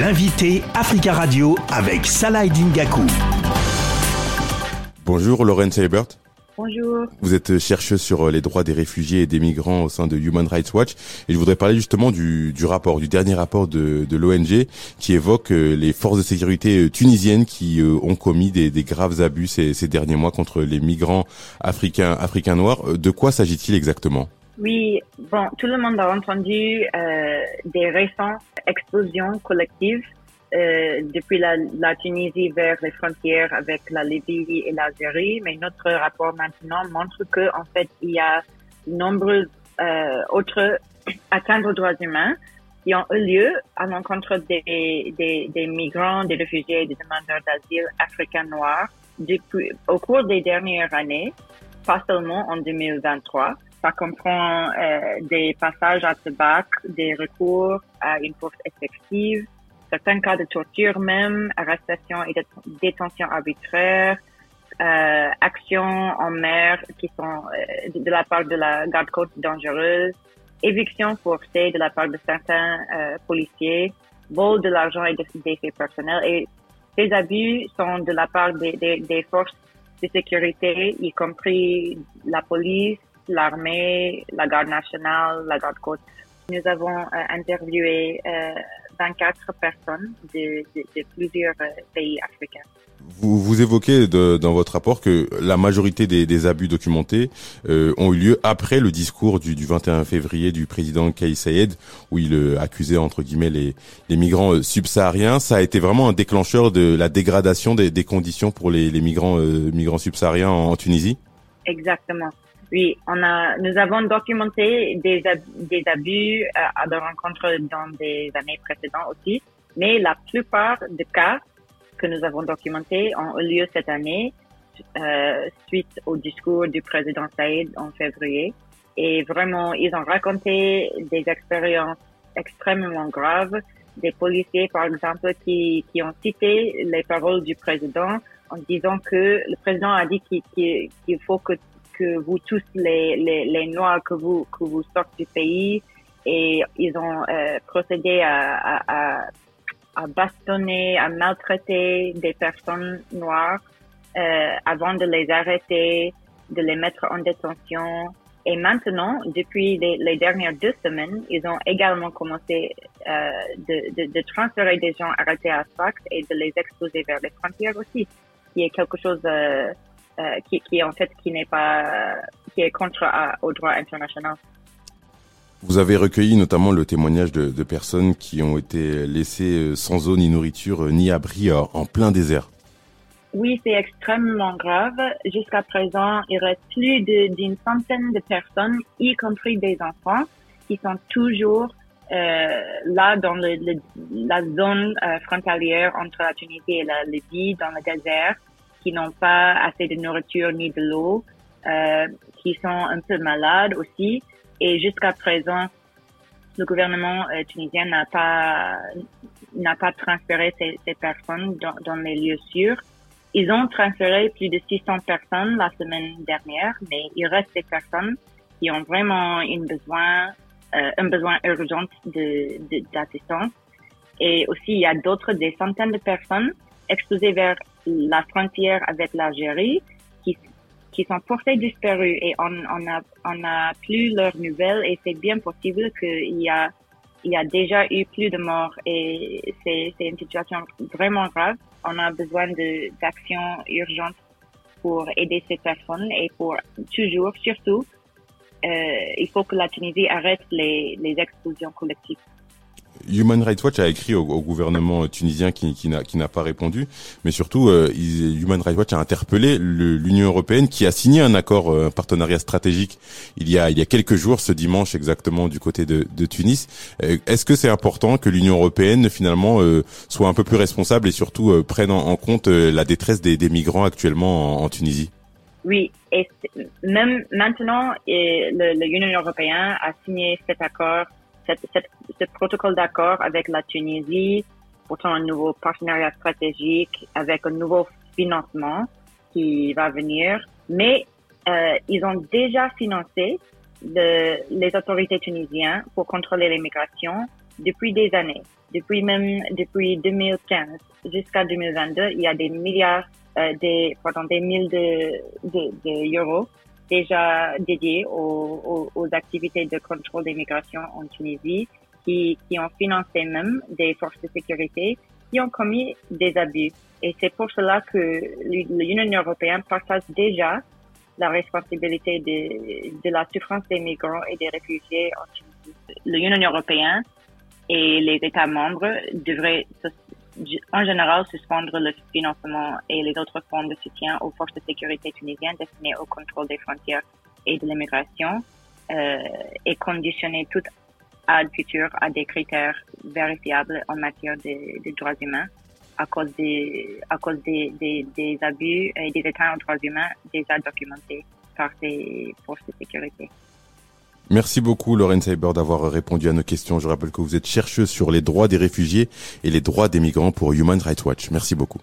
L'invité Africa Radio avec Salah Dingaku. Bonjour Laurence Ebert. Bonjour. Vous êtes chercheuse sur les droits des réfugiés et des migrants au sein de Human Rights Watch et je voudrais parler justement du, du rapport, du dernier rapport de, de l'ONG qui évoque euh, les forces de sécurité euh, tunisiennes qui euh, ont commis des, des graves abus ces, ces, derniers mois contre les migrants africains, africains noirs. De quoi s'agit-il exactement? Oui, bon, tout le monde a entendu euh, des récentes explosions collectives euh, depuis la, la, Tunisie vers les frontières avec la Libye et l'Algérie, mais notre rapport maintenant montre que en fait il y a nombreuses euh, autres atteintes aux droits humains qui ont eu lieu à l'encontre des, des, des, migrants, des réfugiés et des demandeurs d'asile africains noirs depuis, au cours des dernières années, pas seulement en 2023. Ça comprend euh, des passages à tabac, des recours à une force effective, certains cas de torture même, arrestation et détention arbitraire, euh, actions en mer qui sont euh, de la part de la garde-côte dangereuse, éviction forcée de la part de certains euh, policiers, vol de l'argent et des faits personnels. Et ces abus sont de la part des, des, des forces de sécurité, y compris la police, l'armée, la garde nationale, la garde-côte. Nous avons euh, interviewé euh, 24 personnes de, de, de plusieurs euh, pays africains. Vous, vous évoquez de, dans votre rapport que la majorité des, des abus documentés euh, ont eu lieu après le discours du, du 21 février du président Kais Sayed, où il euh, accusait entre guillemets les, les migrants euh, subsahariens. Ça a été vraiment un déclencheur de la dégradation des, des conditions pour les, les migrants euh, migrants subsahariens en, en Tunisie? Exactement. Oui, on a, nous avons documenté des, des abus euh, à de rencontres dans des années précédentes aussi, mais la plupart des cas que nous avons documentés ont eu lieu cette année euh, suite au discours du président Saïd en février. Et vraiment, ils ont raconté des expériences extrêmement graves. Des policiers, par exemple, qui, qui ont cité les paroles du président en disant que le président a dit qu'il qu faut que que vous tous les, les, les, Noirs que vous que vous sortez du pays et ils ont euh, procédé à, à, à, bastonner, à maltraiter des personnes noires euh, avant de les arrêter, de les mettre en détention. Et maintenant, depuis les, les dernières deux semaines, ils ont également commencé euh, de, de, de, transférer des gens arrêtés à Sfax et de les exposer vers les frontières aussi, qui est quelque chose euh, euh, qui, qui en fait qui n'est pas qui est contre à, au droit international. Vous avez recueilli notamment le témoignage de, de, personnes qui ont été laissées sans eau ni nourriture ni abri en plein désert. Oui, c'est extrêmement grave. Jusqu'à présent, il reste plus d'une centaine de personnes, y compris des enfants, qui sont toujours euh, là dans le, le, la zone euh, frontalière entre la Tunisie et la Libye, dans le désert, qui n'ont pas assez de nourriture ni de l'eau, euh, qui sont un peu malades aussi. Et jusqu'à présent, le gouvernement euh, tunisien n'a pas n'a pas transféré ces, ces personnes dans, dans, les lieux sûrs. Ils ont transféré plus de 600 personnes la semaine dernière, mais il reste des personnes qui ont vraiment une besoin, euh, un besoin urgent de, d'assistance. Et aussi, il y a d'autres, des centaines de personnes exposées vers la frontière avec l'Algérie qui, qui sont portés disparus et on, on a, on a plus leurs nouvelles et c'est bien possible qu'il y a, il y a déjà eu plus de morts et c'est, c'est une situation vraiment grave. On a besoin d'actions urgentes pour aider ces personnes et pour toujours, surtout, euh, il faut que la Tunisie arrête les, les expulsions collectives. Human Rights Watch a écrit au, gouvernement tunisien qui, n'a pas répondu, mais surtout euh, Human Rights Watch a interpellé l'Union européenne qui a signé un accord, euh, un partenariat stratégique il y a quelques jours, ce dimanche exactement du côté de, Tunis. Euh, Est-ce que c'est important que l'Union européenne finalement soit un peu plus responsable et surtout prenne en, compte la détresse des, migrants actuellement en, en Tunisie? Oui, et même maintenant, l'Union européenne a signé cet accord ce protocole d'accord avec la Tunisie, pourtant un nouveau partenariat stratégique avec un nouveau financement qui va venir, mais euh, ils ont déjà financé de, les autorités tunisiennes pour contrôler l'immigration depuis des années, depuis même depuis 2015 jusqu'à 2022, il y a des milliards, euh, des, pardon, des mille de, de, de euros déjà dédiés aux, aux, activités de contrôle des migrations en Tunisie, qui, qui ont financé même des forces de sécurité qui ont commis des abus. Et c'est pour cela que l'Union européenne partage déjà la responsabilité de, de la souffrance des migrants et des réfugiés en Tunisie. L'Union européenne et les États membres devraient en général suspendre le financement et les autres fonds de soutien aux forces de sécurité tunisiennes destinés au contrôle des frontières et de l'immigration euh, et conditionner toute aide future à des critères vérifiables en matière de, de droits humains à cause des à cause des, des, des abus et des états en droits humains déjà documentés par ces forces de sécurité. Merci beaucoup, Lorraine Seiber, d'avoir répondu à nos questions. Je rappelle que vous êtes chercheuse sur les droits des réfugiés et les droits des migrants pour Human Rights Watch. Merci beaucoup.